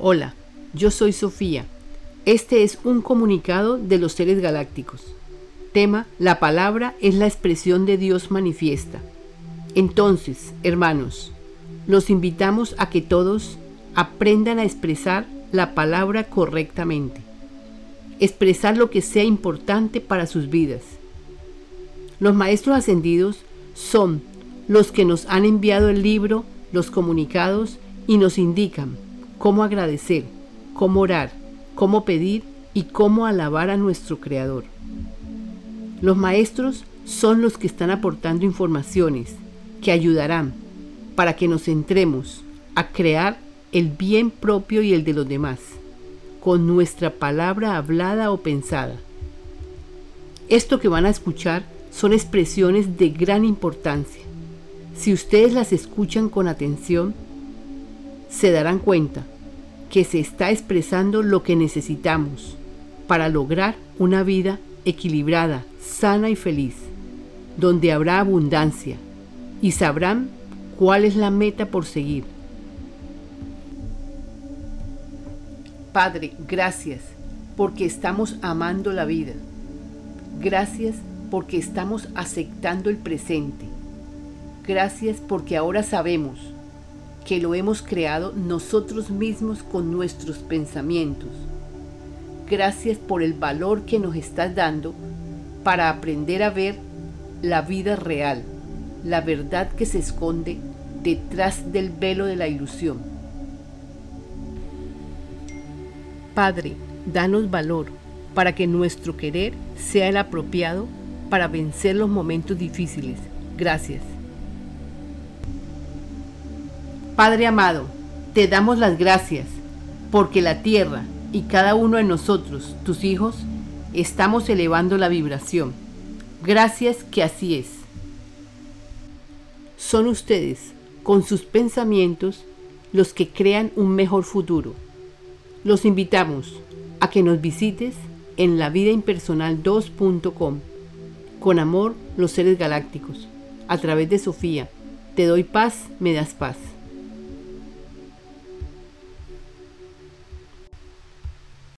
Hola, yo soy Sofía. Este es un comunicado de los seres galácticos. Tema, la palabra es la expresión de Dios manifiesta. Entonces, hermanos, los invitamos a que todos aprendan a expresar la palabra correctamente. Expresar lo que sea importante para sus vidas. Los maestros ascendidos son los que nos han enviado el libro, los comunicados y nos indican cómo agradecer, cómo orar, cómo pedir y cómo alabar a nuestro Creador. Los maestros son los que están aportando informaciones que ayudarán para que nos centremos a crear el bien propio y el de los demás, con nuestra palabra hablada o pensada. Esto que van a escuchar son expresiones de gran importancia. Si ustedes las escuchan con atención, se darán cuenta que se está expresando lo que necesitamos para lograr una vida equilibrada, sana y feliz, donde habrá abundancia y sabrán cuál es la meta por seguir. Padre, gracias porque estamos amando la vida. Gracias porque estamos aceptando el presente. Gracias porque ahora sabemos que lo hemos creado nosotros mismos con nuestros pensamientos. Gracias por el valor que nos estás dando para aprender a ver la vida real, la verdad que se esconde detrás del velo de la ilusión. Padre, danos valor para que nuestro querer sea el apropiado para vencer los momentos difíciles. Gracias. Padre amado, te damos las gracias porque la tierra y cada uno de nosotros, tus hijos, estamos elevando la vibración. Gracias que así es. Son ustedes, con sus pensamientos, los que crean un mejor futuro. Los invitamos a que nos visites en lavidaimpersonal2.com. Con amor, los seres galácticos. A través de Sofía. Te doy paz, me das paz.